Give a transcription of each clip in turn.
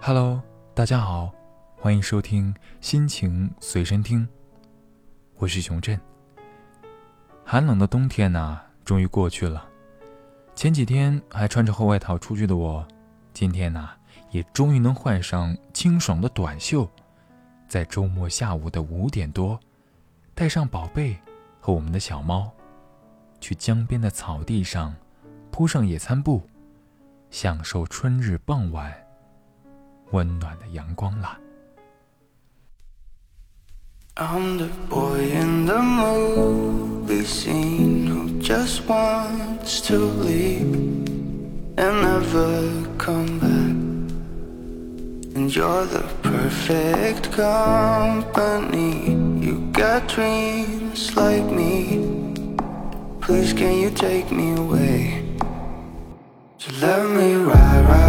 Hello，大家好，欢迎收听心情随身听，我是熊振。寒冷的冬天呐，终于过去了。前几天还穿着厚外套出去的我，今天呐，也终于能换上清爽的短袖，在周末下午的五点多，带上宝贝和我们的小猫，去江边的草地上铺上野餐布，享受春日傍晚温暖的阳光啦。I'm the boy in the movie scene who just wants to leave and never come back. And you're the perfect company. You got dreams like me. Please, can you take me away? So let me ride, ride, ride, ride,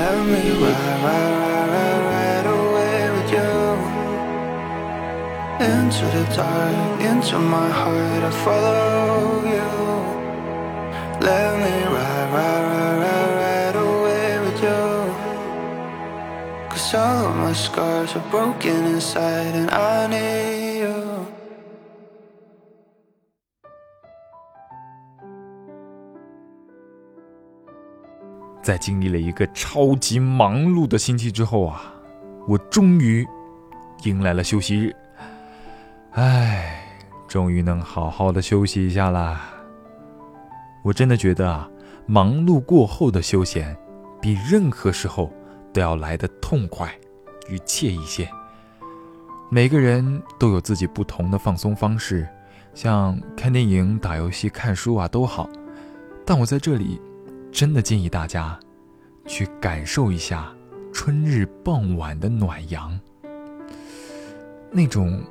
Let me ride, ride, ride, ride, ride away with you Into the dark, into my heart, I follow you. Let me ride, ride, ride, ride, ride away with you Cause all of my scars are broken inside and I need 在经历了一个超级忙碌的星期之后啊，我终于迎来了休息日。唉，终于能好好的休息一下啦。我真的觉得啊，忙碌过后的休闲，比任何时候都要来的痛快与惬意些。每个人都有自己不同的放松方式，像看电影、打游戏、看书啊都好，但我在这里。真的建议大家去感受一下春日傍晚的暖阳，那种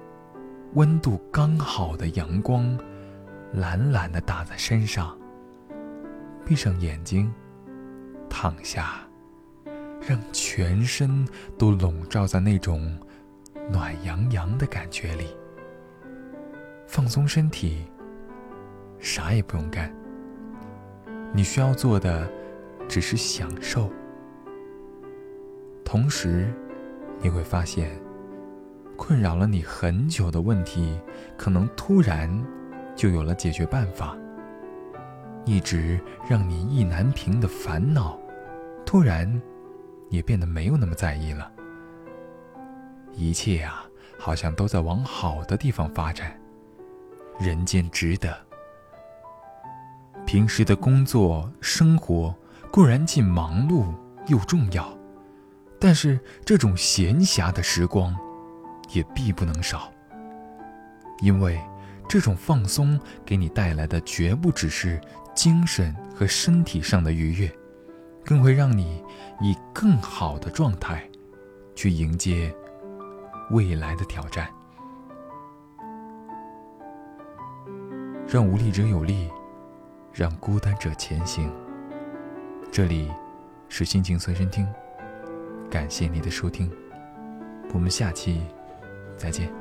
温度刚好的阳光，懒懒的打在身上。闭上眼睛，躺下，让全身都笼罩在那种暖洋洋的感觉里。放松身体，啥也不用干。你需要做的只是享受，同时你会发现，困扰了你很久的问题，可能突然就有了解决办法。一直让你意难平的烦恼，突然也变得没有那么在意了。一切啊，好像都在往好的地方发展。人间值得。平时的工作生活固然既忙碌又重要，但是这种闲暇的时光也必不能少。因为这种放松给你带来的绝不只是精神和身体上的愉悦，更会让你以更好的状态去迎接未来的挑战。让无力者有力。让孤单者前行。这里是心情随身听，感谢你的收听。我们下期再见。